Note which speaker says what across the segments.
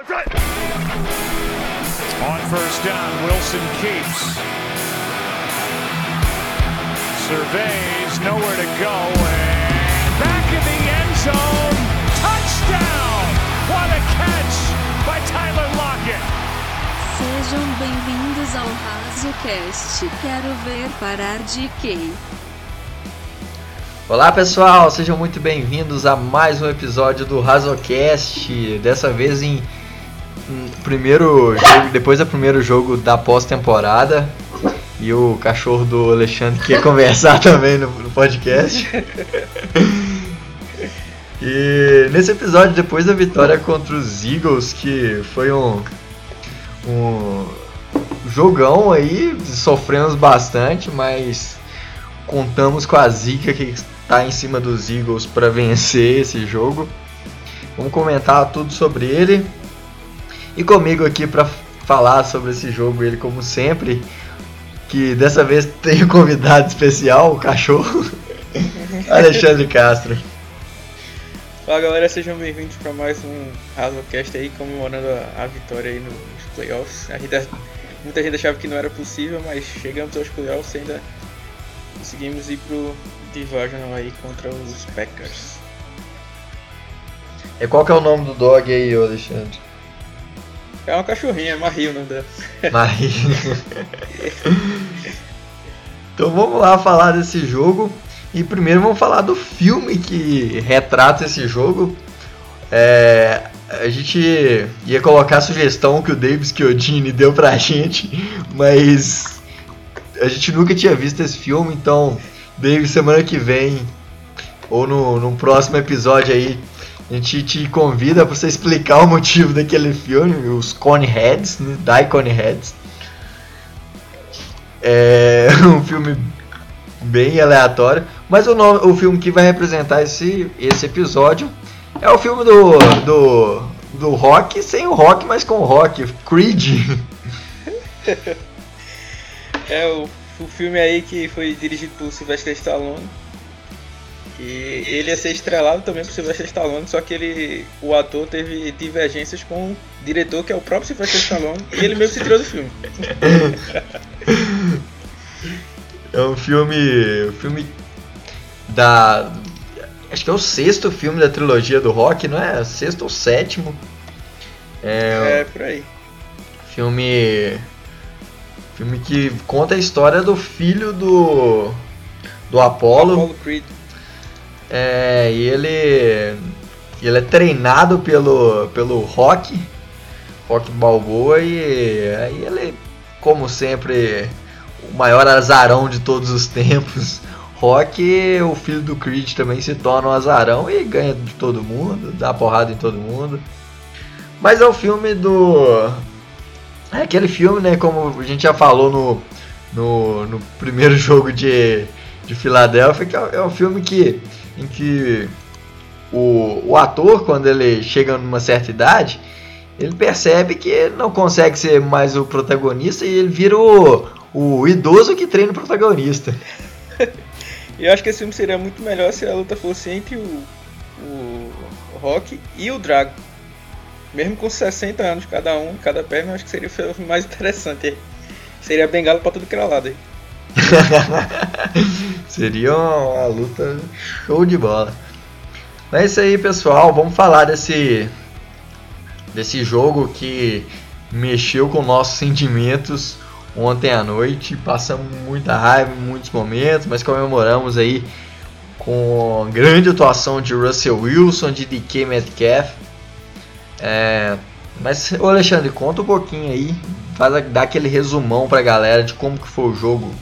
Speaker 1: On first down, Wilson keeps. Surveys, nowhere to go, and back in the end zone. Touchdown! What a catch by Tyler Lockett!
Speaker 2: Sejam bem-vindos ao RazoCast. Quero ver parar de quem?
Speaker 3: Olá pessoal, sejam muito bem-vindos a mais um episódio do RazoCast. Dessa vez em, em primeiro jogo, depois do primeiro jogo da pós-temporada. E o cachorro do Alexandre quer conversar também no, no podcast. e nesse episódio, depois da vitória contra os Eagles, que foi um, um jogão aí, sofremos bastante, mas contamos com a zica que está em cima dos Eagles para vencer esse jogo. Vamos comentar tudo sobre ele. E comigo aqui para falar sobre esse jogo, ele como sempre, que dessa vez tem um convidado especial, o cachorro, Alexandre Castro.
Speaker 4: Fala galera, sejam bem-vindos para mais um Razocast aí, comemorando a, a, vitória aí nos playoffs. A gente, muita gente achava que não era possível, mas chegamos aos playoffs e ainda conseguimos ir pro Divisional aí contra os Packers.
Speaker 3: E qual que é o nome do dog aí, Alexandre?
Speaker 4: É uma cachorrinha, é Marie o nome dela.
Speaker 3: Marie. então vamos lá falar desse jogo. E primeiro vamos falar do filme que retrata esse jogo. É, a gente ia colocar a sugestão que o Davis Chiodini deu pra gente, mas a gente nunca tinha visto esse filme, então Davis semana que vem ou no, no próximo episódio aí a gente te convida para você explicar o motivo daquele filme, os Coneheads, né? Die Coneheads. É um filme bem aleatório, mas o, nome, o filme que vai representar esse, esse episódio é o filme do, do, do rock, sem o rock, mas com o rock, Creed.
Speaker 4: é o, o filme aí que foi dirigido por Sylvester Stallone e ele ia ser estrelado também por Sylvester Stallone, só que ele, o ator teve divergências com o diretor, que é o próprio Sylvester Stallone, e ele mesmo se tirou do filme.
Speaker 3: É um filme. Um filme da. Acho que é o sexto filme da trilogia do rock, não é? Sexto ou sétimo.
Speaker 4: É, é por aí.
Speaker 3: Filme. Filme que conta a história do filho do. Do Apollo.
Speaker 4: Apollo Creed.
Speaker 3: É, e ele. Ele é treinado pelo, pelo Rock. Rock Balboa e aí ele, como sempre, o maior azarão de todos os tempos. Rock, o filho do Creed também se torna um azarão e ganha de todo mundo, dá porrada em todo mundo. Mas é o filme do. É aquele filme, né? Como a gente já falou no, no, no primeiro jogo de, de Filadélfia, que é, é um filme que, em que o, o ator, quando ele chega numa certa idade, ele percebe que não consegue ser mais o protagonista e ele vira o, o idoso que treina o protagonista.
Speaker 4: Eu acho que esse filme seria muito melhor se a luta fosse entre o, o Rock e o Drago. Mesmo com 60 anos cada um, cada perna, eu acho que seria o filme mais interessante. Seria bengala pra tudo que era lado aí.
Speaker 3: seria uma, luta show de bola. Mas é isso aí, pessoal. Vamos falar desse desse jogo que mexeu com nossos sentimentos ontem à noite. Passamos muita raiva em muitos momentos, mas comemoramos aí com grande atuação de Russell Wilson, de DK Metcalf. É, mas, ô Alexandre, conta um pouquinho aí, faz, dá aquele resumão pra galera de como que foi o jogo.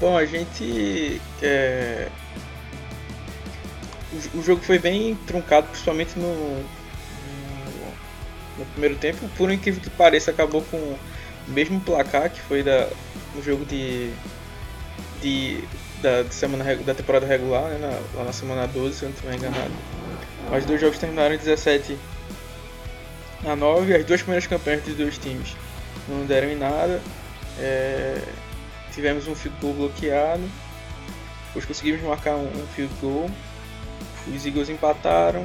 Speaker 4: Bom, a gente. É... O, jogo foi bem truncado, principalmente no, no primeiro tempo, por incrível que pareça, acabou com o mesmo placar que foi da, no jogo de, de, da, de semana, da temporada regular, né, na, lá na semana 12, se eu não estiver enganado. Os dois jogos terminaram em 17 a 9 as duas primeiras campanhas dos dois times não deram em nada. É, tivemos um field goal bloqueado, depois conseguimos marcar um, field goal, os Eagles empataram,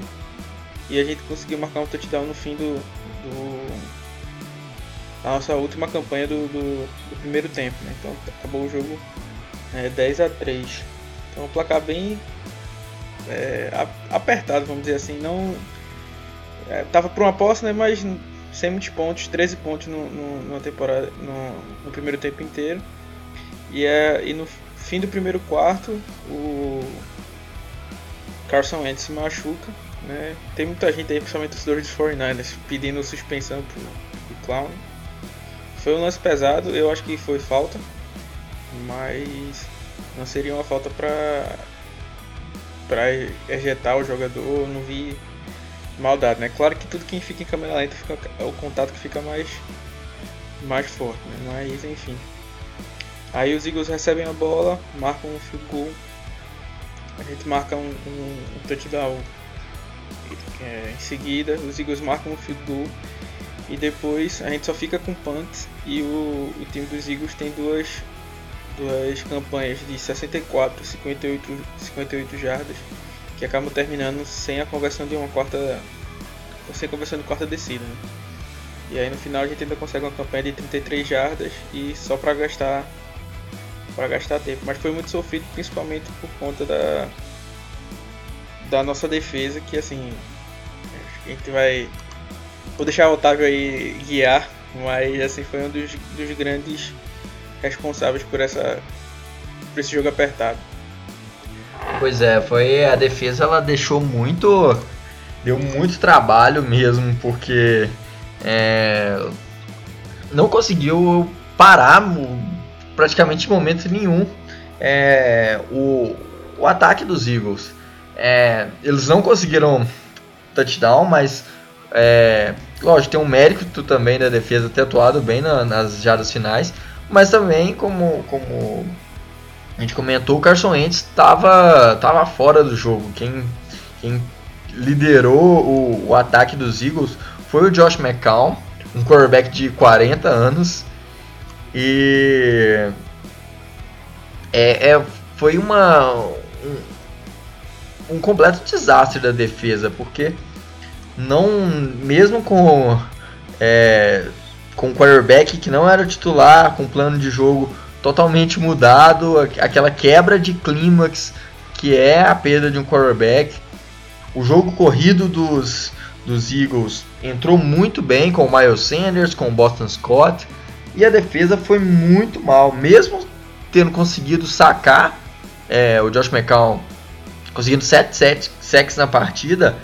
Speaker 4: e a gente conseguiu marcar um touchdown no fim do, do a nossa última campanha do, do, do, primeiro tempo, né? Então acabou o jogo é, 10 a 3. Então um placar bem é, apertado, vamos dizer assim, não é, tava para uma posse, né, mas sem muitos pontos, 13 pontos no, no, numa temporada, no, no, primeiro tempo inteiro. E, é, e no fim do primeiro quarto, o Carson Wentz se machuca. Né? Tem muita gente aí, principalmente os dos 49ers, pedindo suspensão pro, pro Clown. Foi um lance pesado, eu acho que foi falta, mas não seria uma falta para para ejetar o jogador, não vi maldade, né? Claro que tudo que fica em câmera lenta fica, é o contato que fica mais mais forte, né? Mas enfim. Aí os Eagles recebem a bola, marcam um field goal. A gente marca um, um, um touchdown é, em seguida. Os Eagles marcam um field goal. E depois a gente só fica com punt. E o, o time dos Eagles tem duas, duas campanhas de 64, 58, 58 jardas. Que acabam terminando sem a conversão de uma quarta. Sem a conversão de quarta descida. Né? E aí no final a gente ainda consegue uma campanha de 33 jardas e só para gastar para gastar tempo, mas foi muito sofrido principalmente por conta da da nossa defesa que assim a gente vai vou deixar o Otávio aí guiar, mas assim foi um dos, dos grandes responsáveis por essa por esse jogo apertado.
Speaker 3: Pois é, foi a defesa ela deixou muito deu muito trabalho mesmo porque é, não conseguiu parar praticamente momento nenhum é, o, o ataque dos Eagles. É, eles não conseguiram touchdown, mas é, lógico, tem um mérito também da defesa ter atuado bem na, nas jardas finais, mas também, como, como a gente comentou, o Carson Wentz estava tava fora do jogo. Quem, quem liderou o, o, ataque dos Eagles foi o Josh McCown, um quarterback de 40 anos, e é, é foi uma um, um, completo desastre da defesa, porque não mesmo com é, com um quarterback que não era titular, com um plano de jogo totalmente mudado, aquela quebra de clímax que é a perda de um quarterback. O jogo corrido dos, dos Eagles entrou muito bem com o Miles Sanders, com o Boston Scott. E a defesa foi muito mal, mesmo tendo conseguido sacar é, o Josh McCown, conseguindo 7 sacks na partida.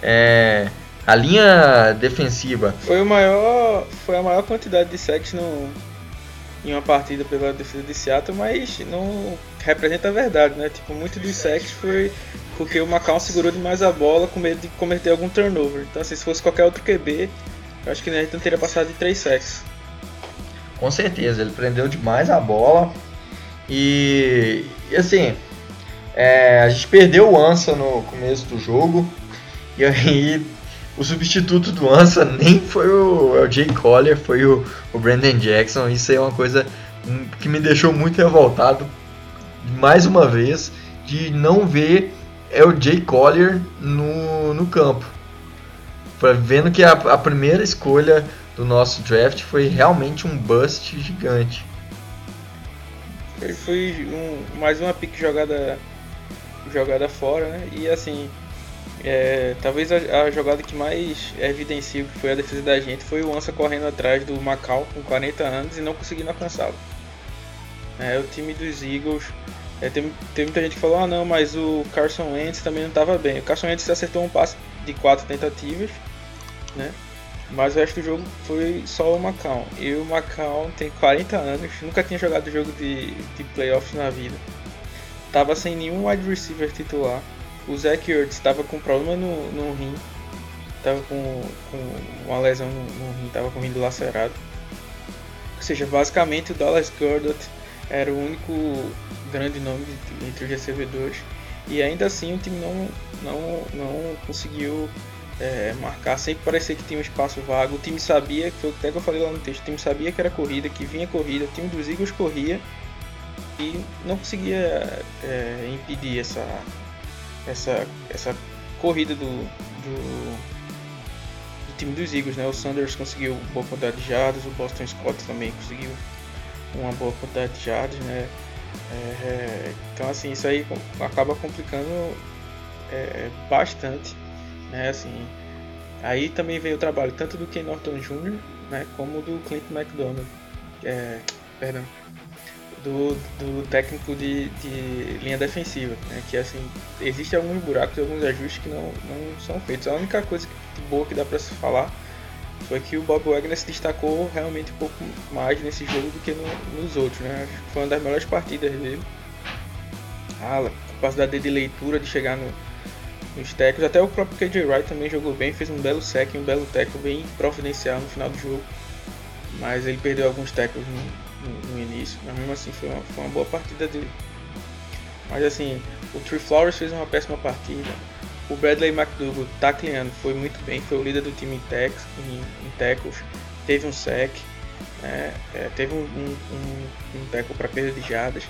Speaker 3: É, a linha defensiva
Speaker 4: foi o maior foi a maior quantidade de sacks em uma partida pela defesa de Seattle, mas não representa a verdade, né? Tipo, muito dos sacks foi porque o McCown segurou demais a bola com medo de cometer algum turnover. Então, assim, se fosse qualquer outro QB, eu acho que a gente não teria passado de 3 sacks.
Speaker 3: Com certeza, ele prendeu demais a bola. E, e assim, é, a gente perdeu o Ansa no começo do jogo. E aí o substituto do Ansa nem foi o, é o Jay Collier, foi o, o Brandon Jackson. Isso é uma coisa que me deixou muito revoltado, mais uma vez, de não ver é o Jay Collier no, no campo. Vendo que a, a primeira escolha do nosso draft foi realmente um bust gigante.
Speaker 4: Ele foi um, mais uma pick jogada jogada fora, né? E assim, é, talvez a, a, jogada que mais evidencia que foi a defesa da gente foi o Ansa correndo atrás do Macau com 40 anos e não conseguindo alcançá-lo. É, o time dos Eagles. É, tem, tem muita gente que falou: ah, não, mas o Carson Wentz também não estava bem. O Carson Wentz acertou um passe de quatro tentativas, né? Mas o resto do jogo foi só o Macau. E o Macau tem 40 anos, nunca tinha jogado jogo de, de playoffs na vida. Tava sem nenhum wide receiver titular. O Zach Ertz estava com problema no, no rim. Tava com, com uma lesão no, no rim, tava com o rim lacerado. Ou seja, basicamente o Dallas Goddard era o único grande nome entre os recebedores. E ainda assim o time não, não, não conseguiu é, marcar, sempre parecia que tinha um espaço vago. O time sabia, que foi até que eu falei lá no texto, o time sabia que era corrida, que vinha corrida, o time dos Eagles corria e não conseguia é, impedir essa, essa, essa corrida do, do, time dos Eagles, né? O Sanders conseguiu boa quantidade de jardas, o Boston Scott também conseguiu uma boa quantidade de jardas, né? É, é então assim isso aí acaba complicando é, bastante, né? Assim, aí também veio o trabalho tanto do Ken Norton Jr. Né, como do Clint McDonald, é, perdão, do, do técnico de, de linha defensiva, né? que assim, existe alguns buracos, alguns ajustes que não, não são feitos. A única coisa boa que dá para se falar foi que o Bob Wagner se destacou realmente um pouco mais nesse jogo do que no, nos outros, né? Foi uma das melhores partidas dele. A capacidade de leitura, de chegar no, nos tackles, até o próprio KJ Wright também jogou bem, fez um belo sec, um belo tackle bem providencial no final do jogo. Mas ele perdeu alguns tackles no, no, no início, mas mesmo assim foi uma, foi uma boa partida dele. Mas assim, o Tree Flowers fez uma péssima partida. O Bradley McDougall tacleando foi muito bem, foi o líder do time em, tax, em, em tackles, teve um sec, né? é, teve um, um, um, um tackle para perda de jardas,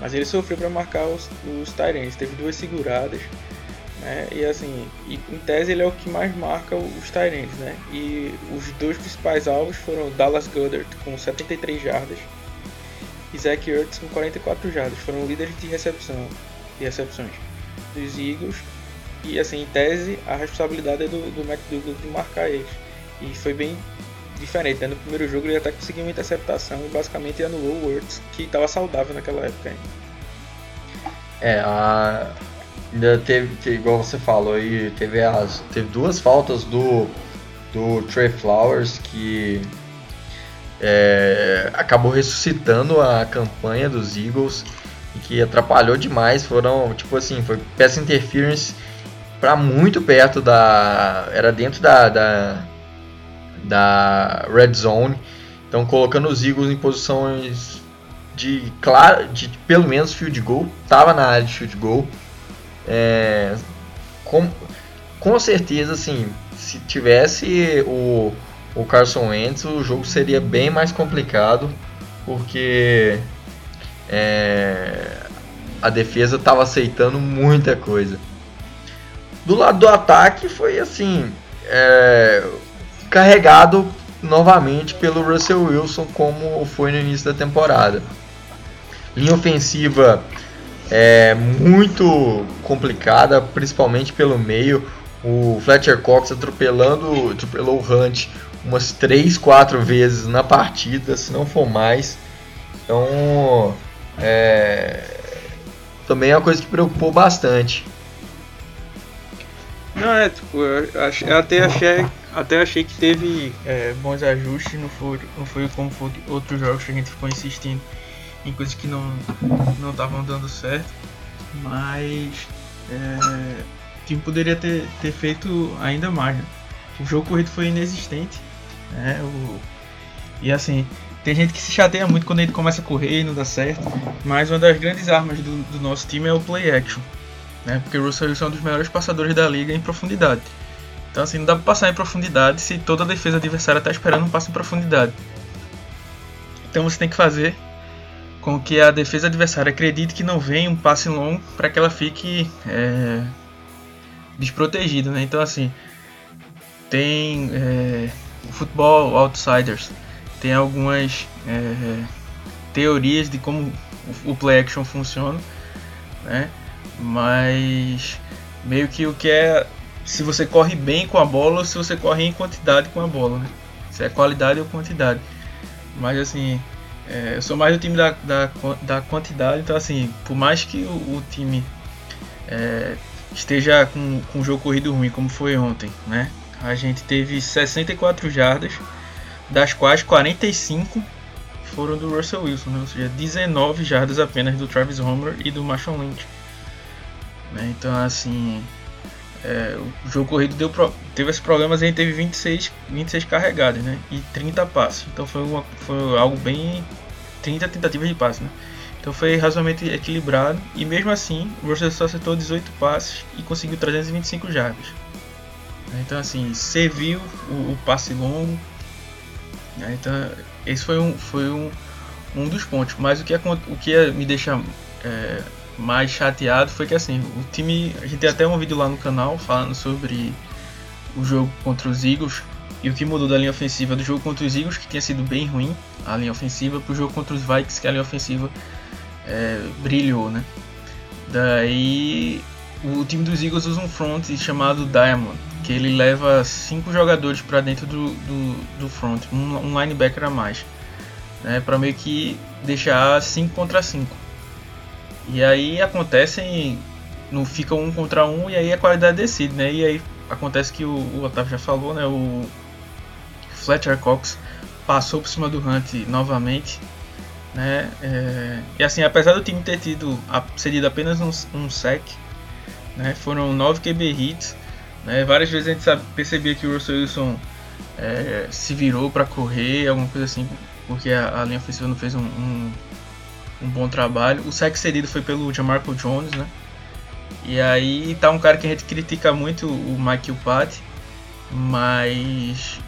Speaker 4: mas ele sofreu para marcar os, os Tyrants, teve duas seguradas, né? e assim, e, em tese ele é o que mais marca os Tyrants, né? e os dois principais alvos foram Dallas Goddard com 73 jardas e Zach Ertz com 44 jardas, foram líderes de recepção, de recepções dos Eagles e assim, em tese, a responsabilidade é do, do McDougall de marcar eles. E foi bem diferente. Né? No primeiro jogo ele até conseguiu uma interceptação e basicamente anulou o Words, que estava saudável naquela época ainda.
Speaker 3: É, a... ainda teve, igual você falou aí, teve, as, teve duas faltas do, do Trey Flowers que é, acabou ressuscitando a campanha dos Eagles e que atrapalhou demais. Foram, tipo assim, foi peça interference para muito perto da. Era dentro da, da, da red zone. Então colocando os Eagles em posições de claro, de pelo menos field goal. Tava na área de field goal. É, com, com certeza, assim, se tivesse o, o Carson Wentz, o jogo seria bem mais complicado, porque é, a defesa estava aceitando muita coisa. Do lado do ataque foi assim, é, carregado novamente pelo Russell Wilson como foi no início da temporada. Linha ofensiva é muito complicada, principalmente pelo meio. O Fletcher Cox atropelando, atropelou o Hunt umas 3, 4 vezes na partida, se não for mais. Então, é, também é uma coisa que preocupou bastante.
Speaker 4: Não, é, tipo, eu, achei, eu até achei, até achei que teve é, bons ajustes, não foi, não foi como foi outros jogos que a gente ficou insistindo em coisas que não não estavam dando certo, mas é, o time poderia ter, ter feito ainda mais. Né? O jogo corrido foi inexistente, né? O, e assim, tem gente que se chateia muito quando gente começa a correr e não dá certo, mas uma das grandes armas do, do nosso time é o play action né? Porque o Russell Wilson é um dos melhores passadores da liga em profundidade. Então assim, não dá para passar em profundidade se toda a defesa adversária está esperando um passe em profundidade. Então você tem que fazer com que a defesa adversária acredite que não vem um passe longo para que ela fique é, desprotegida, né? Então assim, tem é, o futebol outsiders, tem algumas é, teorias de como o play action funciona, né? Mas meio que o que é se você corre bem com a bola ou se você corre em quantidade com a bola, né? Se é qualidade ou quantidade. Mas assim, é, eu sou mais do time da, da, da, quantidade, então assim, por mais que o, o time é, esteja com, com um jogo corrido ruim, como foi ontem, né? A gente teve 64 jardas, das quais 45 foram do Russell Wilson, né? ou seja, 19 jardas apenas do Travis Homer e do Marshall Lynch. Né? Então, assim, é, o jogo corrido deu pro, teve esses problemas e a gente teve 26, 26 carregados né? e 30 passes. Então foi, uma, foi algo bem. 30 tentativas de passe. Né? Então foi razoavelmente equilibrado e mesmo assim o Russell só acertou 18 passes e conseguiu 325 jardas. Então assim, serviu o, o passe longo. Né? Então esse foi um, foi um, um dos pontos. Mas o que, o que me deixa é, mais chateado foi que assim, o time. A gente tem até um vídeo lá no canal falando sobre o jogo contra os Eagles. e o que mudou da linha ofensiva do jogo contra os Eagles, que tinha sido bem ruim, a linha ofensiva, para o jogo contra os Vikings, que a linha ofensiva é, brilhou, né? Daí o time dos Eagles usa um front chamado Diamond, que ele leva cinco jogadores para dentro do, do, do, front, um, um linebacker a mais, né, para meio que deixar 5 contra 5. E aí acontecem, não fica um contra um e aí a qualidade decide, né? E aí acontece que o, o Otávio já falou, né? O Fletcher Cox passou por cima do Hunt novamente, né? É, e assim, apesar do time ter tido cedido apenas um, um sec, né? Foram 9 QB hits, né? Várias vezes a gente sabe, percebia que o Russell Wilson é, se virou para correr, alguma coisa assim, porque a, a linha ofensiva não fez um, um, um, bom trabalho. O sec cedido foi pelo Jamarco Jones, né? E aí tá um cara que a gente critica muito, o Michael Pat, mas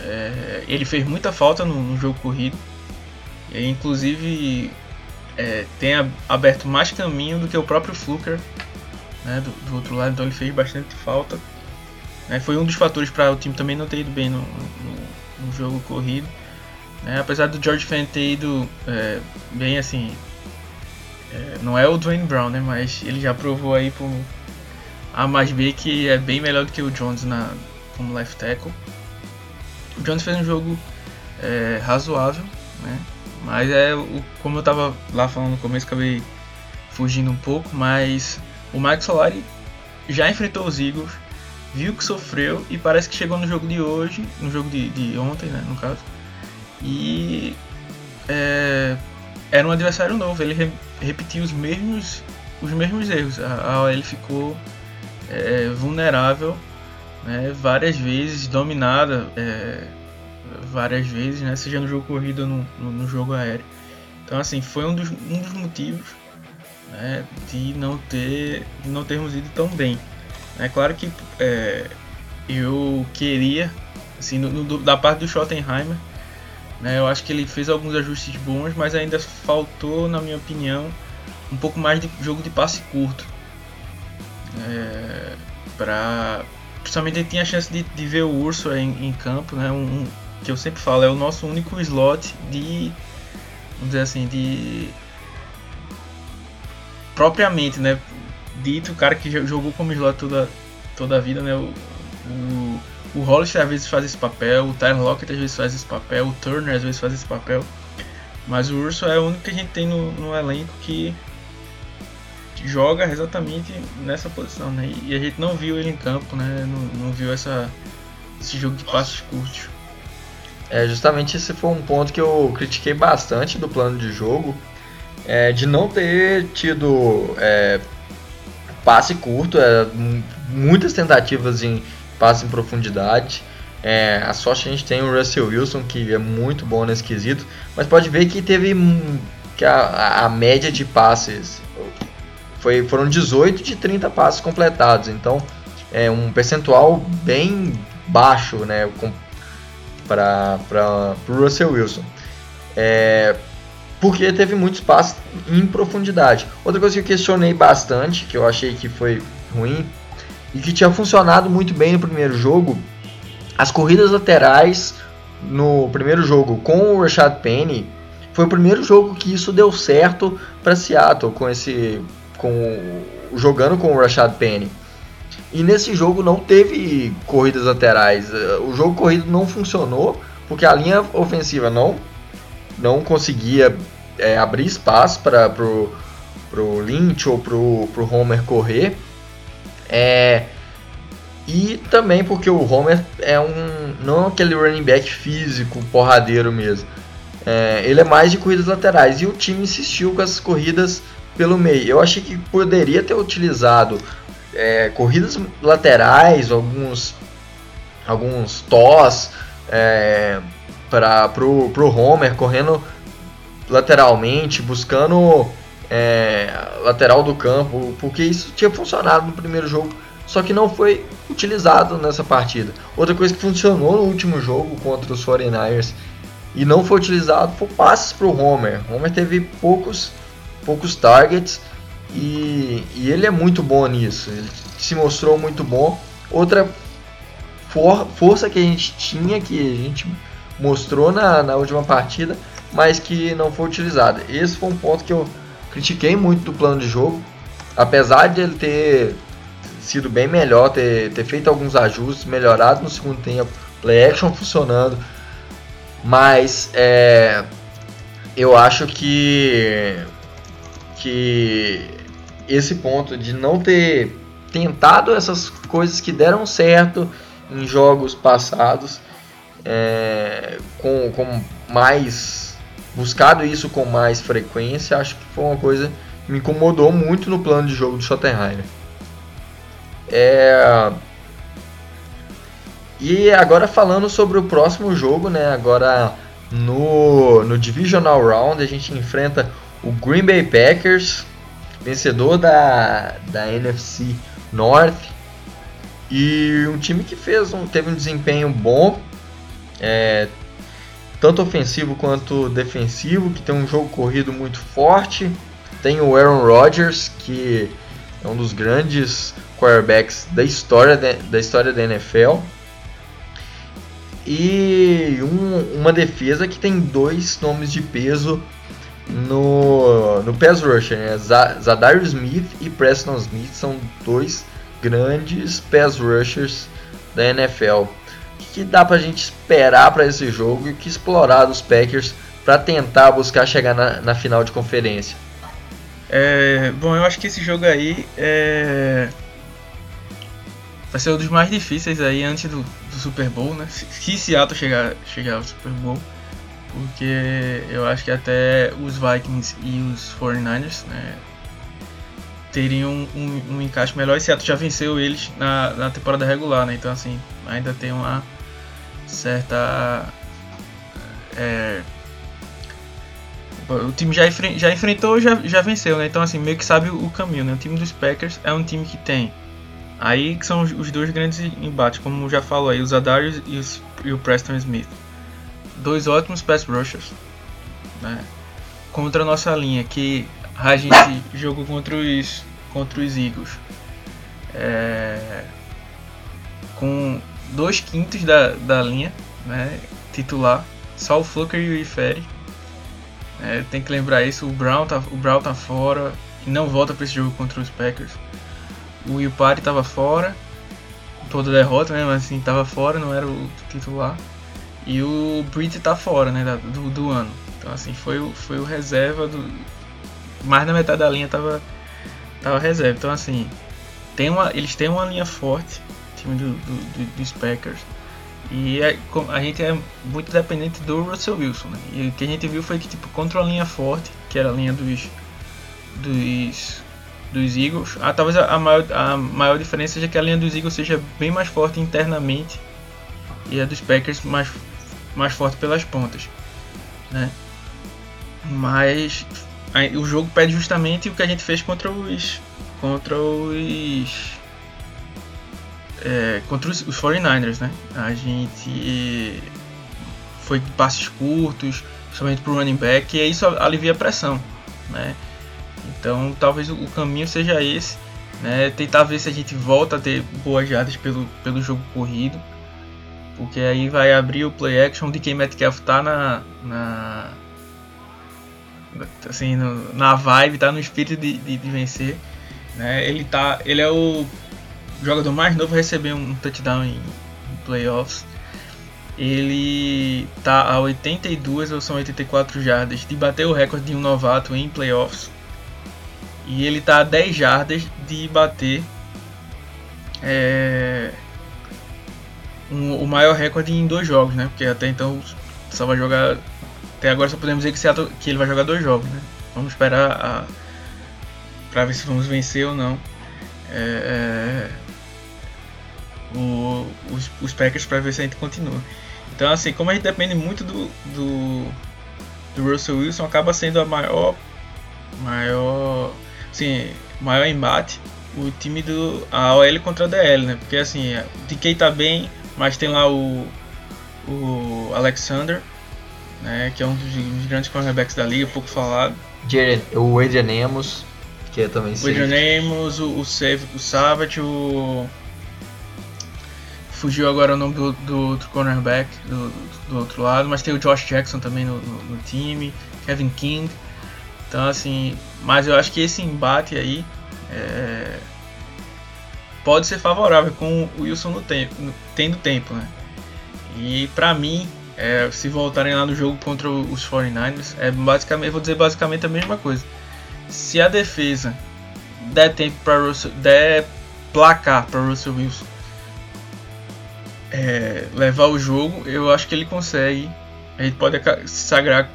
Speaker 4: é, ele fez muita falta no, no jogo corrido. E, inclusive é, tem aberto mais caminho do que o próprio Fluker né, do, do, outro lado, então ele fez bastante falta. Né, foi um dos fatores para o time também não ter ido bem no, no, no jogo corrido. Né, apesar do George Fenn ter ido é, bem assim, é, não é o Dwayne Brown, né, mas ele já provou aí por A mais B que é bem melhor do que o Jones na, como left tackle. O Jones fez um jogo é, razoável, né? Mas é o, como eu estava lá falando no começo, acabei fugindo um pouco, mas o Mike Solari já enfrentou os Eagles, viu que sofreu e parece que chegou no jogo de hoje, no jogo de, de ontem, né, no caso, e é, era um adversário novo. Ele re, repetiu os mesmos, os mesmos erros. A, a OL ficou é, vulnerável né, várias vezes, dominada é, várias vezes, né, seja no jogo corrido ou no, no, no jogo aéreo. Então assim, foi um dos, um dos motivos né, de não ter de não termos ido tão bem. É claro que é, eu queria, assim, no, no, da parte do Schottenheimer, eu acho que ele fez alguns ajustes bons, mas ainda faltou, na minha opinião, um pouco mais de jogo de passe curto. É, para principalmente ele tinha a chance de, de ver o Urso em, em campo, né, um, um, que eu sempre falo, é o nosso único slot de, vamos dizer assim, de propriamente, né? Dito, o cara que jogou como slot toda, toda a vida, né? O, o, o Hollister às vezes faz esse papel, o Tyler Lockett às vezes faz esse papel, o Turner às vezes faz esse papel. Mas o Urso é o único que a gente tem no, no elenco que joga exatamente nessa posição, né? E a gente não viu ele em campo, né? Não, não viu essa, esse jogo de passos curtos.
Speaker 3: É, justamente esse foi um ponto que eu critiquei bastante do plano de jogo, é, de não ter tido é, passe curto, é, muitas tentativas em passe em profundidade. É, a sorte a gente tem o Russell Wilson, que é muito bom nesse quesito, mas pode ver que teve que a, a média de passes foi, foram 18 de 30 passes completados, então é um percentual bem baixo né, para o Russell Wilson. É, porque teve muitos passes em profundidade. Outra coisa que eu questionei bastante, que eu achei que foi ruim, e que tinha funcionado muito bem no primeiro jogo, as corridas laterais no primeiro jogo com o Rashad Penny, foi o primeiro jogo que isso deu certo para Seattle com esse com jogando com o Rashad Penny. E nesse jogo não teve corridas laterais. O jogo corrido não funcionou porque a linha ofensiva não não conseguia é, abrir espaço para pro, pro Lynch ou pro, pro Homer correr. É, e também porque o Homer é um não é aquele running back físico, porradeiro mesmo. É, ele é mais de corridas laterais e o time insistiu com as corridas pelo meio. Eu achei que poderia ter utilizado é, corridas laterais, alguns alguns toss é, para pro, pro Homer correndo lateralmente, buscando é, lateral do campo, porque isso tinha funcionado no primeiro jogo, só que não foi utilizado nessa partida. Outra coisa que funcionou no último jogo contra os 49ers e não foi utilizado foi passes para o Homer. Homer teve poucos, poucos targets e, e ele é muito bom nisso. Ele se mostrou muito bom. Outra for, força que a gente tinha, que a gente mostrou na, na última partida, mas que não foi utilizada. Esse foi um ponto que eu critiquei muito do plano de jogo, apesar de ele ter sido bem melhor, ter, ter feito alguns ajustes, melhorado no segundo tempo, play action funcionando, mas é, eu acho que que esse ponto de não ter tentado essas coisas que deram certo em jogos passados, é, com, com mais buscado isso com mais frequência, acho que foi uma coisa que me incomodou muito no plano de jogo do Schottenheimer. É... E agora falando sobre o próximo jogo, né? Agora no, no Divisional Round a gente enfrenta o Green Bay Packers, vencedor da, da NFC North. E um time que fez um, teve um desempenho bom, é, tanto ofensivo quanto defensivo, que tem um jogo corrido muito forte. Tem o Aaron Rodgers, que é um dos grandes quarterbacks da história de, da história da NFL. E um, uma defesa que tem dois nomes de peso no, no pass rusher, né? Smith e Preston Smith são dois grandes pass rushers da NFL. Que dá pra gente esperar para esse jogo e que explorar dos Packers para tentar buscar chegar na, na final de conferência?
Speaker 4: É, bom, eu acho que esse jogo aí é... vai ser um dos mais difíceis aí antes do, do Super Bowl, né? Se Seattle chegar, chegar ao Super Bowl, porque eu acho que até os Vikings e os 49ers né, teriam um, um, um encaixe melhor. E Seattle já venceu eles na, na temporada regular, né? Então, assim, ainda tem uma certa. É, o time já, enfre já enfrentou já, já venceu, né? Então, assim, meio que sabe o, caminho, né? O time dos Packers é um time que tem. Aí que são os, os dois grandes embates, como já falou aí, os Adarius e, os, e o Preston Smith. Dois ótimos pass rushers, né? Contra a nossa linha, que a gente jogou contra os, contra os Eagles. É, com dois quintos da, da linha né, titular, só o Fluker e o Ifere é, tem que lembrar isso, o Brown tá, o Brown tá fora e não volta para esse jogo contra os Packers. O Party tava fora, toda derrota, né, mas assim, tava fora, não era o titular. E o Britt tá fora, né, do, do ano. Então assim, foi, foi o reserva do mais da metade da linha tava tava reserva. Então assim, tem uma, eles têm uma linha forte, time do, do, do dos Packers. E é, a gente é muito dependente do Russell Wilson. Né? E o que a gente viu foi que tipo, contra a linha forte, que era a linha dos, dos, dos Eagles, ah, talvez a, maior, a maior diferença seja que a linha dos Eagles seja bem mais forte internamente e a dos Packers mais, mais forte pelas pontas. Né? Mas o jogo pede justamente o que a gente fez contra os contra os é, contra os, os 49ers, né? A gente foi passes curtos, principalmente para o running back, e isso alivia a pressão, né? Então talvez o caminho seja esse, né? Tentar ver se a gente volta a ter boas jardas pelo, pelo jogo corrido, porque aí vai abrir o play action de quem Metcalf tá na, na assim, no, na vibe, tá no espírito de, de, de vencer, né? Ele tá, ele é o jogador mais novo a receber um touchdown em, playoffs. Ele tá a 82 ou são 84 jardas de bater o recorde de um novato em playoffs. E ele tá a 10 jardas de bater é, um, o maior recorde em dois jogos, né? Porque até então só vai jogar. Até agora só podemos dizer que, que ele vai jogar dois jogos, né? Vamos esperar a, pra ver se vamos vencer ou não. É, é o, os, os Packers para ver se a gente continua. Então, assim, como a gente depende muito do, do, do Russell Wilson, acaba sendo a maior, maior, assim, maior embate o time do a OL contra a DL, né? Porque assim, o DK tá bem, mas tem lá o o Alexander, né, que é um dos, dos grandes cornerbacks da liga, pouco falado.
Speaker 3: O Adrian Amos, que é também
Speaker 4: O Adrian Amos, o, o, Save, o Savage, o fugiu agora o nome do, do outro cornerback do, do outro lado, mas tem o Josh Jackson também no, no, no, time, Kevin King. Então assim, mas eu acho que esse embate aí é, pode ser favorável com o Wilson no tempo, tendo tempo, né? E para mim, é, se voltarem lá no jogo contra os 49ers, é basicamente, vou dizer basicamente a mesma coisa. Se a defesa der tempo para der placar para Russell Wilson é, levar o jogo, eu acho que ele consegue. A gente pode se sagrar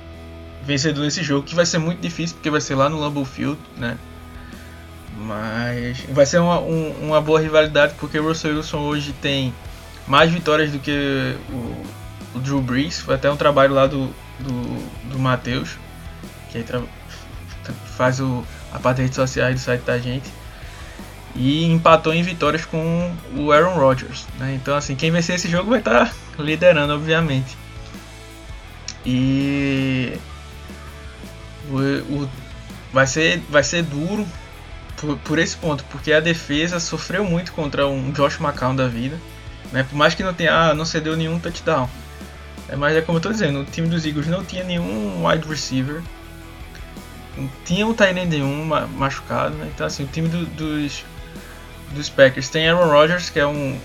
Speaker 4: vencedor nesse jogo, que vai ser muito difícil porque vai ser lá no Lambeau Field, né? Mas vai ser uma, um, uma boa rivalidade porque o Russell Wilson hoje tem mais vitórias do que o, o Drew Brees. Foi até um trabalho lá do, do, do Matheus, que faz o, a parte de redes sociais do site da gente. E empatou em vitórias com o Aaron Rodgers. Né? Então, assim, quem vencer esse jogo vai estar tá liderando, obviamente. E o, o, vai, ser, vai ser duro por, por, esse ponto, porque a defesa sofreu muito contra um Josh McCown da vida. Né? Por mais que não tenha, ah, não cedeu nenhum touchdown. É, mas é como eu estou dizendo, o time dos Eagles não tinha nenhum wide receiver. Tinha um tight nenhum machucado, né? Então assim, o time do, dos, dos Packers tem Aaron Rodgers, que é um,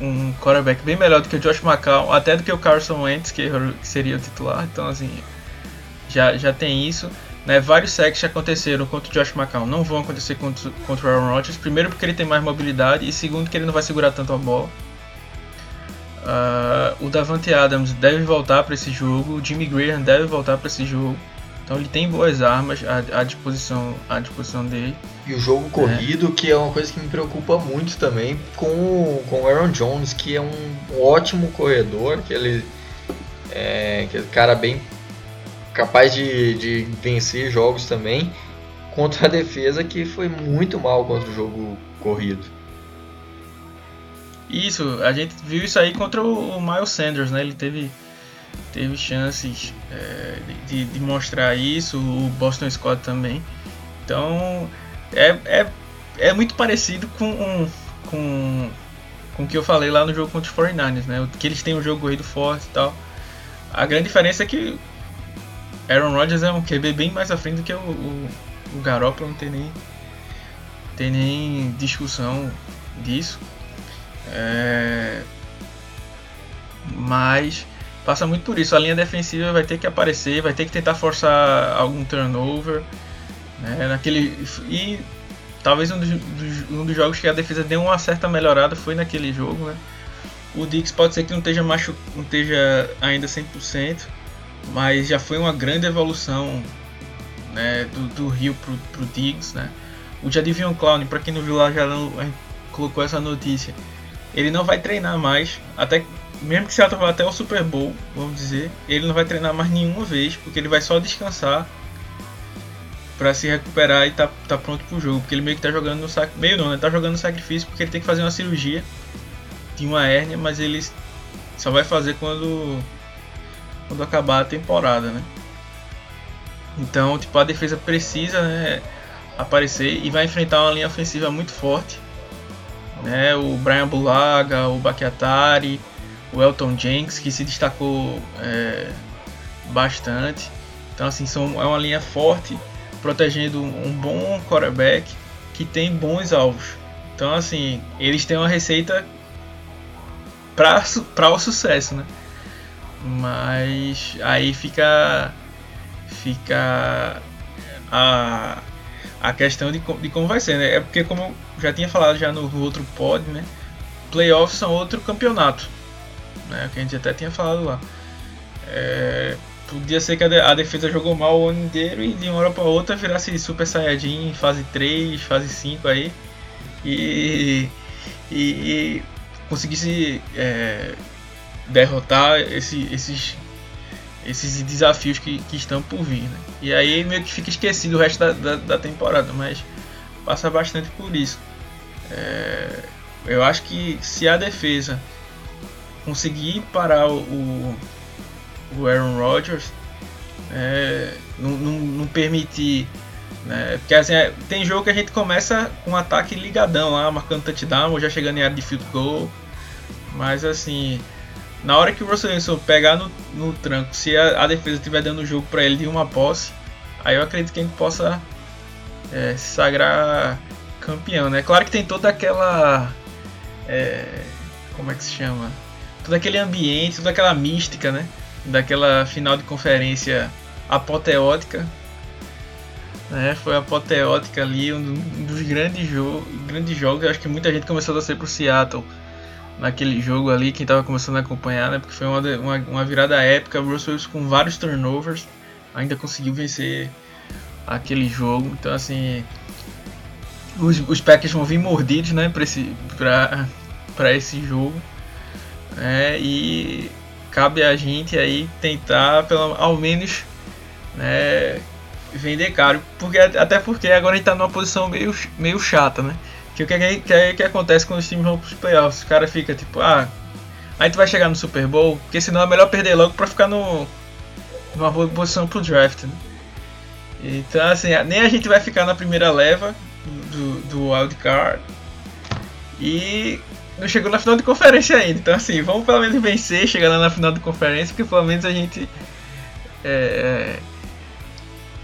Speaker 4: um quarterback bem melhor do que o Josh McCown, até do que o Carson Wentz, que seria o titular. Então assim, já, já tem isso. Né, vários sacks já aconteceram contra o Josh McCown, não vão acontecer contra, contra o Aaron Rodgers. Primeiro porque ele tem mais mobilidade e segundo que ele não vai segurar tanto a bola. Uh, o Davante Adams deve voltar para esse jogo, o Jimmy Graham deve voltar para esse jogo. Então ele tem boas armas à, à, disposição, à disposição dele.
Speaker 3: E o jogo corrido, é. que é uma coisa que me preocupa muito também, com, com o Aaron Jones, que é um ótimo corredor, que ele é, que é um cara bem capaz de, de vencer jogos também, contra a defesa que foi muito mal contra o jogo corrido.
Speaker 4: Isso, a gente viu isso aí contra o, Miles Sanders, né? Ele teve, teve chances é, de, de, mostrar isso, o Boston Scott também. Então, é, é, é muito parecido com, com, com o que eu falei lá no jogo contra os 49ers, né? Que eles têm um jogo corrido forte e tal. A grande diferença é que Aaron Rodgers é um QB bem mais à frente do que o, o, o Garoppolo, não tem nem, tem nem discussão disso. É... Mas passa muito por isso. A linha defensiva vai ter que aparecer, vai ter que tentar forçar algum turnover. Né? Naquele... E talvez um dos, um dos jogos que a defesa deu uma certa melhorada foi naquele jogo. Né? O Dix pode ser que não esteja, machu... não esteja ainda 100%, mas já foi uma grande evolução né, do, do Rio pro, pro Diggs. Né? O Jadivion Clown, para quem não viu lá, já colocou essa notícia ele não vai treinar mais, até mesmo que Seattle vá até o Super Bowl, vamos dizer, ele não vai treinar mais nenhuma vez, porque ele vai só descansar para se recuperar e tá, tá pronto pro jogo, porque ele meio que tá jogando no sac, meio não, né? Tá jogando no sacrifício porque ele tem que fazer uma cirurgia de uma hérnia, mas ele só vai fazer quando quando acabar a temporada, né? Então, tipo, a defesa precisa, né, aparecer e vai enfrentar uma linha ofensiva muito forte né? O Brian Bulaga, o Bakiatari, o Elton Jenks, que se destacou é, bastante. Então, assim, são, é uma linha forte, protegendo um bom quarterback que tem bons alvos. Então, assim, eles têm uma receita para o sucesso, né? Mas aí fica fica a a questão de, de como vai ser, né? É porque como eu já tinha falado já no, no outro pod, né? Playoffs são outro campeonato, né? Que a gente até tinha falado lá. É, podia ser que a, defesa jogou mal o ano inteiro e de uma hora para outra virasse Super Saiyajin fase 3, fase 5 aí e, e, e conseguisse é, derrotar esse, esses esses desafios que, que estão por vir. Né? E aí meio que fica esquecido o resto da, da, da temporada, mas passa bastante por isso. É, eu acho que se a defesa conseguir parar o, o Aaron Rodgers, é, não, não, não, permitir. Né? Porque assim, é, tem jogo que a gente começa com um ataque ligadão lá, marcando touchdown, ou já chegando em área de field goal. Mas assim, na hora que o Russell Wilson pegar no, no tranco, se a, a defesa estiver dando o jogo para ele de uma posse, aí eu acredito que gente possa é, se sagrar campeão, né? Claro que tem toda aquela. É, como é que se chama? Todo aquele ambiente, toda aquela mística, né? Daquela final de conferência apoteótica. Né? Foi apoteótica ali, um dos grandes, jo grandes jogos. Eu acho que muita gente começou a torcer pro Seattle naquele jogo ali, quem estava começando a acompanhar, né? Porque foi uma, uma, uma virada épica. O Russell Wilson com vários turnovers ainda conseguiu vencer aquele jogo. Então, assim, os, os Packers vão vir mordidos, né, para esse, pra, pra esse jogo. É, e cabe a gente aí tentar, pelo, ao menos, né, vender caro. Porque, até porque agora a gente tá numa posição meio, meio chata, né? Que o que, que, que, que acontece quando os times vão pros playoffs? O cara fica tipo, ah, a gente vai chegar no Super Bowl, porque senão é melhor perder logo pra ficar no, numa boa posição pro draft, né? Então, assim, nem a gente vai ficar na primeira leva do, do wildcard. E não chegou na final de conferência ainda. Então, assim, vamos pelo menos vencer, chegar lá na final de conferência, porque pelo menos a gente é,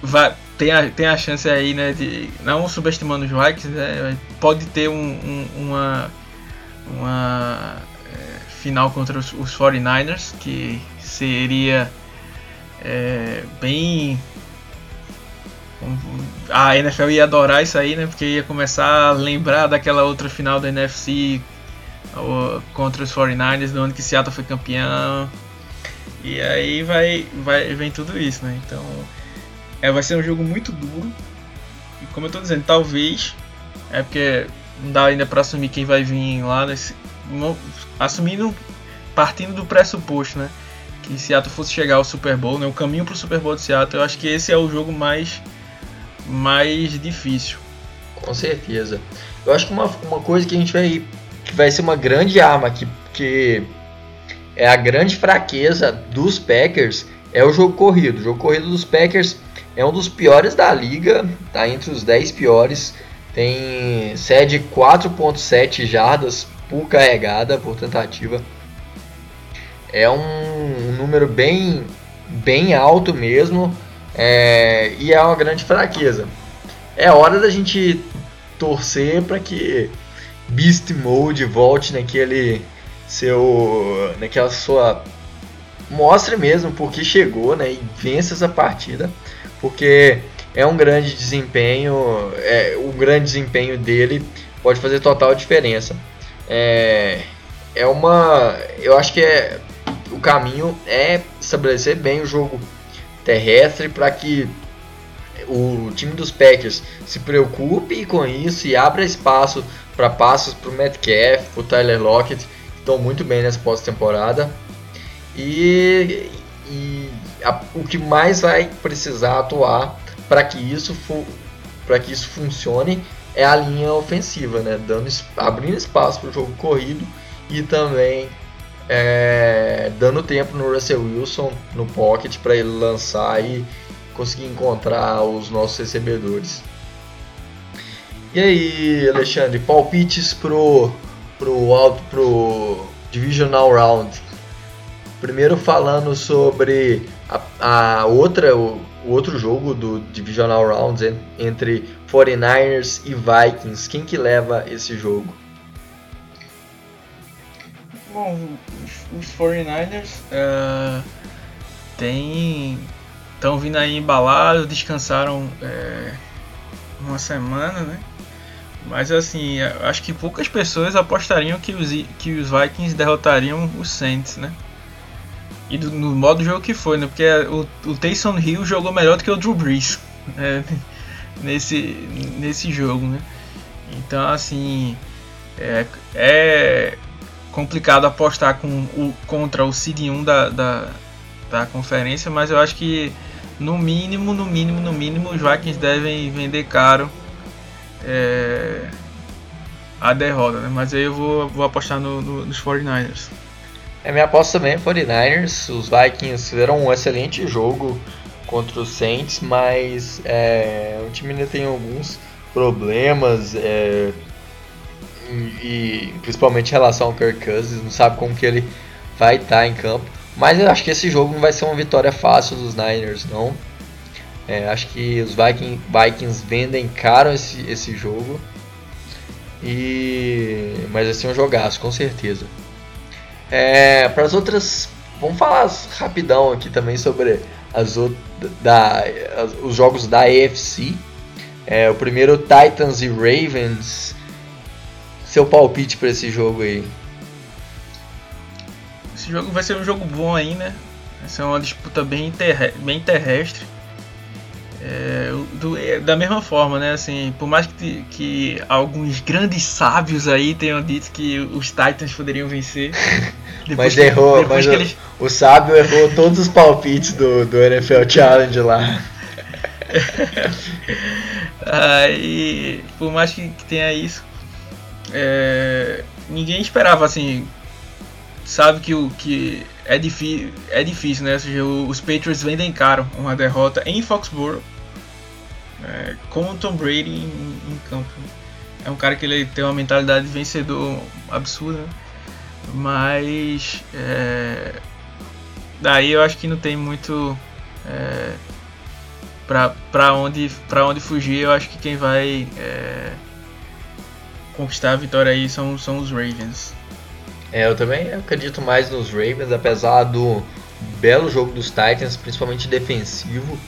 Speaker 4: vai, tem, a, tem a chance aí, né, de. Não subestimando os Vikings, né, pode ter um, um, uma, uma é, final contra os, os 49ers, que seria é, bem a NFL ia adorar isso aí, né? Porque ia começar a lembrar daquela outra final da NFC contra os 49ers, do ano que Seattle foi campeão. E aí vai, vai vem tudo isso, né? Então é, vai ser um jogo muito duro. E como eu tô dizendo, talvez é porque não dá ainda para assumir quem vai vir lá nesse assumindo partindo do pressuposto, né? Que Seattle fosse chegar ao Super Bowl, né? O caminho para o Super Bowl de Seattle, eu acho que esse é o jogo mais mais difícil.
Speaker 3: Com certeza. Eu acho que uma, uma coisa que a gente vai. Que vai ser uma grande arma, que, que é a grande fraqueza dos Packers, é o jogo corrido. O jogo corrido dos Packers é um dos piores da liga, tá entre os 10 piores. Tem cede 4.7 jardas por carregada, por tentativa. É um, um número bem, bem alto mesmo. É, e é uma grande fraqueza. É hora da gente torcer para que Beast Mode volte naquele seu naquela sua mostre mesmo porque chegou, né, e vence essa partida, porque é um grande desempenho, é, o grande desempenho dele pode fazer total diferença. É, é uma, eu acho que é o caminho é estabelecer bem o jogo terrestre para que o time dos Packers se preocupe com isso e abra espaço para passos para o Metcalf, para o Tyler Lockett, que estão muito bem nessa pós-temporada. E, e a, o que mais vai precisar atuar para que isso para que isso funcione é a linha ofensiva, né? Dando, abrindo espaço para o jogo corrido e também é, dando tempo no Russell Wilson no pocket para ele lançar e conseguir encontrar os nossos recebedores. E aí, Alexandre, palpites pro pro alto pro divisional round. Primeiro falando sobre a, a outra o, o, outro jogo do divisional round entre 49ers e Vikings. Quem que leva esse jogo?
Speaker 4: Bom, os 49ers uh, estão vindo aí embalados, descansaram é, uma semana, né? Mas assim, acho que poucas pessoas apostariam que os, que os Vikings derrotariam os Saints, né? E do, no modo jogo que foi, né? Porque o, o Taysom Hill jogou melhor do que o Drew Brees né? nesse, nesse jogo, né? Então, assim, é, é complicado apostar com o, contra o Seed 1 da, da, da conferência, mas eu acho que no mínimo, no mínimo, no mínimo, os Vikings devem vender caro é, a derrota, né? Mas aí eu vou, vou apostar no, no, nos 49ers.
Speaker 3: É minha aposta também, 49ers. Os Vikings fizeram um excelente jogo contra os Saints, mas é, o time ainda tem alguns problemas. É, e, principalmente em relação ao Kirk Cousins, não sabe como que ele vai estar em campo. Mas eu acho que esse jogo não vai ser uma vitória fácil dos Niners, não. É, acho que os Vikings, Vikings vendem caro esse, esse jogo. E mas ser um jogaço, com certeza. É, para as outras, vamos falar rapidão aqui também sobre as da, as, os jogos da AFC. É, o primeiro Titans e Ravens. Seu palpite para esse jogo aí?
Speaker 4: Esse jogo vai ser um jogo bom aí, né? Vai ser uma disputa bem, terre bem terrestre. É, do, é, da mesma forma, né? Assim, por mais que, que alguns grandes sábios aí tenham dito que os Titans poderiam vencer.
Speaker 3: mas que, errou, mas o, eles... o sábio errou todos os palpites do, do NFL Challenge lá.
Speaker 4: aí, por mais que, que tenha isso, é, ninguém esperava assim. Sabe que o que é difícil, é difícil, né? Ou seja, os Patriots vendem caro uma derrota em Foxborough é, com o Tom Brady em, em, campo. É um cara que ele tem uma mentalidade de vencedor absurda, mas é, daí eu acho que não tem muito é, para onde onde fugir. Eu acho que quem vai é, conquistar a vitória aí são, são os Ravens.
Speaker 3: É, eu também acredito mais nos Ravens, apesar do belo jogo dos Titans, principalmente defensivo.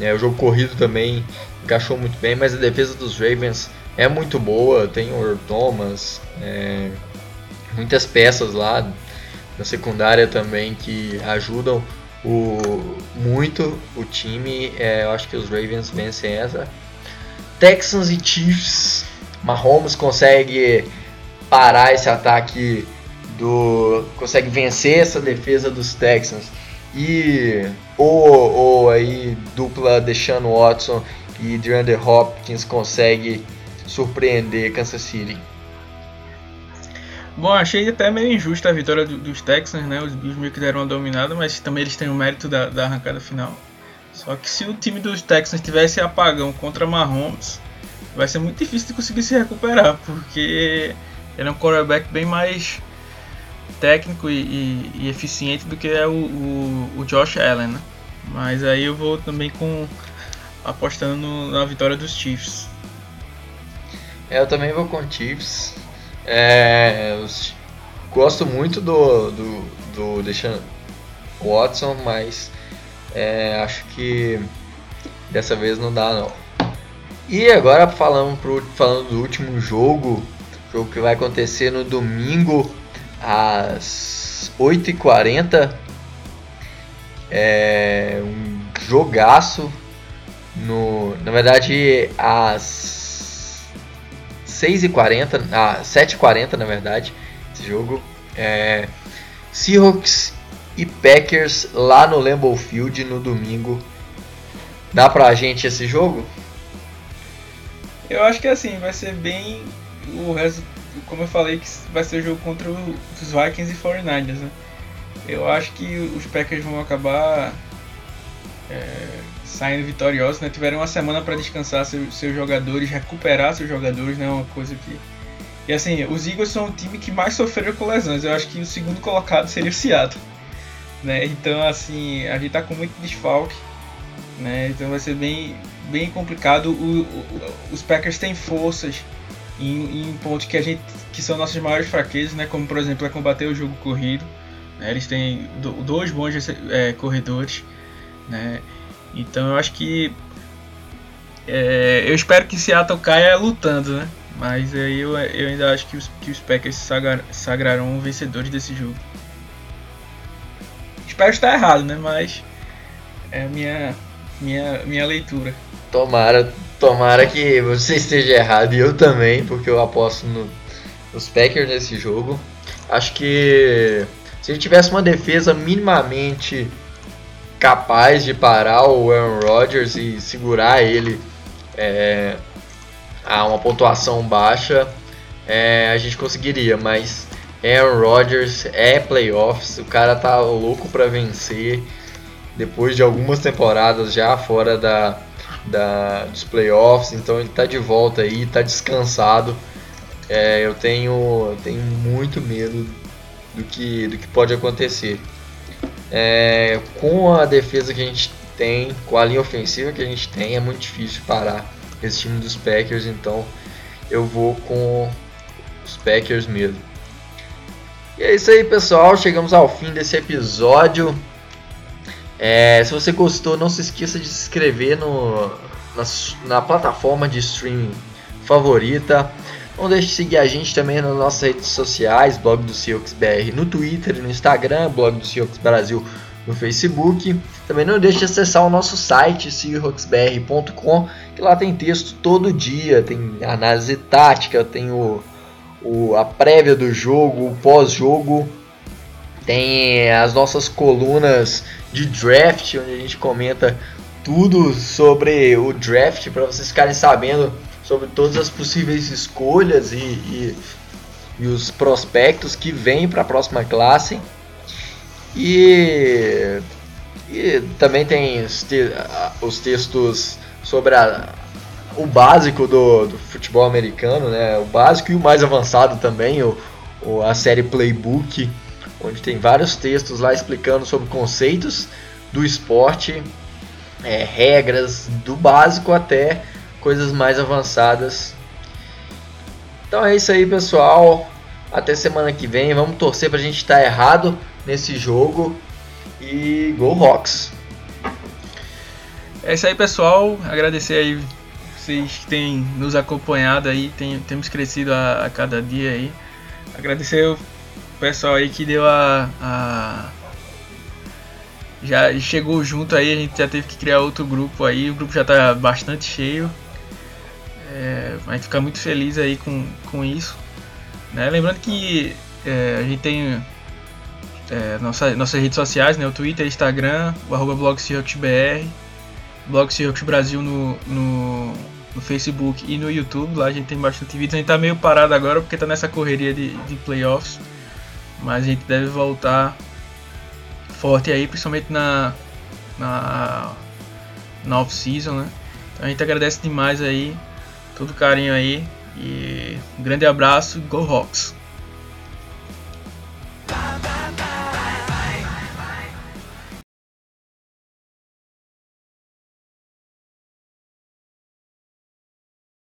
Speaker 3: É, o jogo corrido também encaixou muito bem, mas a defesa dos Ravens é muito boa. Tem o Thomas, é, muitas peças lá na secundária também que ajudam o, muito o time. É, eu acho que os Ravens vencem essa. Texans e Chiefs. Mahomes consegue parar esse ataque do consegue vencer essa defesa dos Texans e ou, ou aí dupla deixando Watson e DeAndre Hopkins consegue surpreender Kansas City.
Speaker 4: Bom, achei até meio injusta a vitória do, dos Texans, né? Os Bills meio que deram uma dominada, mas também eles têm o mérito da, da arrancada final. Só que se o time dos Texans tivesse apagão contra Mahomes, vai ser muito difícil de conseguir se recuperar, porque ele é um quarterback bem mais técnico e, e, e eficiente do que é o, o, o, Josh Allen, né? Mas aí eu vou também com apostando no, na vitória dos Chiefs.
Speaker 3: É, eu também vou com Chiefs. É, os, gosto muito do do, do Deshaun Watson, mas é, acho que dessa vez não dá não. E agora falando, pro, falando do último jogo, jogo que vai acontecer no domingo às 8h40. É um jogaço. No, na verdade, às 6h40, ah, 7h40 na verdade, esse jogo. É, Seahawks e Packers lá no Lambeau Field no domingo. Dá pra gente esse jogo?
Speaker 4: Eu acho que assim, vai ser bem o resto como eu falei, que vai ser o jogo contra os Vikings e 49ers, né? Eu acho que os Packers vão acabar é, saindo vitoriosos, né? Tiveram uma semana para descansar seus, seus, jogadores, recuperar seus jogadores, né? Uma coisa que... E assim, os Eagles são o time que mais sofreram com lesões. Eu acho que o segundo colocado seria o Seattle. Né? Então, assim, a gente tá com muito desfalque. Né? Então vai ser bem, bem complicado. O, o, os Packers têm forças em, em pontos que a gente que são nossas maiores fraquezas, né? Como por exemplo é combater o jogo corrido. Né? Eles têm dois bons é, corredores, né? Então eu acho que é, eu espero que Seattle caia lutando, né? Mas aí eu, eu ainda acho que os, que os Packers sagar, sagrarão vencedores desse jogo. Espero estar errado, né? Mas é a minha, minha, minha leitura.
Speaker 3: Tomara, tomara que você esteja errado e eu também, porque eu aposto no, nos Packers nesse jogo. Acho que se ele tivesse uma defesa minimamente capaz de parar o Aaron Rodgers e segurar ele é, a uma pontuação baixa, é, a gente conseguiria, mas Aaron Rodgers é playoffs, o cara tá louco para vencer depois de algumas temporadas já fora da da, dos playoffs, então ele está de volta aí, está descansado. é, eu tenho, tenho muito medo do que, do que pode acontecer. É, com a defesa que a gente tem, com a linha ofensiva que a gente tem, é muito difícil parar esse time dos Packers, então eu vou com os Packers mesmo. E é isso aí, pessoal. Chegamos ao fim desse episódio. É, se você gostou, não se esqueça de se inscrever no, na, na plataforma de streaming favorita. Não deixe de seguir a gente também nas nossas redes sociais, blog do Seahawks BR no Twitter no Instagram, blog do Seahawks Brasil no Facebook. Também não deixe de acessar o nosso site, seahawksbr.com, que lá tem texto todo dia, tem análise tática, tem o, o a prévia do jogo, o pós-jogo, tem as nossas colunas de draft, onde a gente comenta tudo sobre o draft para vocês ficarem sabendo sobre todas as possíveis escolhas e, e, e os prospectos que vêm para a próxima classe. E, e também tem os, te, os textos sobre a, o básico do, do, futebol americano, né? o básico e o mais avançado também, o, o, a série Playbook, onde tem vários textos lá explicando sobre conceitos do esporte, é, regras do básico até coisas mais avançadas. Então é isso aí, pessoal. Até semana que vem. Vamos torcer para a gente estar tá errado nesse jogo. E Go Rocks!
Speaker 4: É isso aí, pessoal. Agradecer aí vocês que têm nos acompanhado aí. Tem, temos crescido a, a, cada dia aí. Agradecer pessoal aí que deu a, a já chegou junto aí, a gente já teve que criar outro grupo aí, o grupo já está bastante cheio. É, a gente fica muito feliz aí com, com isso. Né? Lembrando que é, a gente tem é, nossa, nossas redes sociais, né? o Twitter, Instagram, o arroba blog blog Brasil no, no, no, Facebook e no YouTube. Lá a gente tem bastante vídeos. A gente tá meio parado agora porque tá nessa correria de, de playoffs. Mas a gente deve voltar forte aí, principalmente na, na, na off-season, né? Então a gente agradece demais aí todo carinho aí. E um grande abraço, Go Hawks!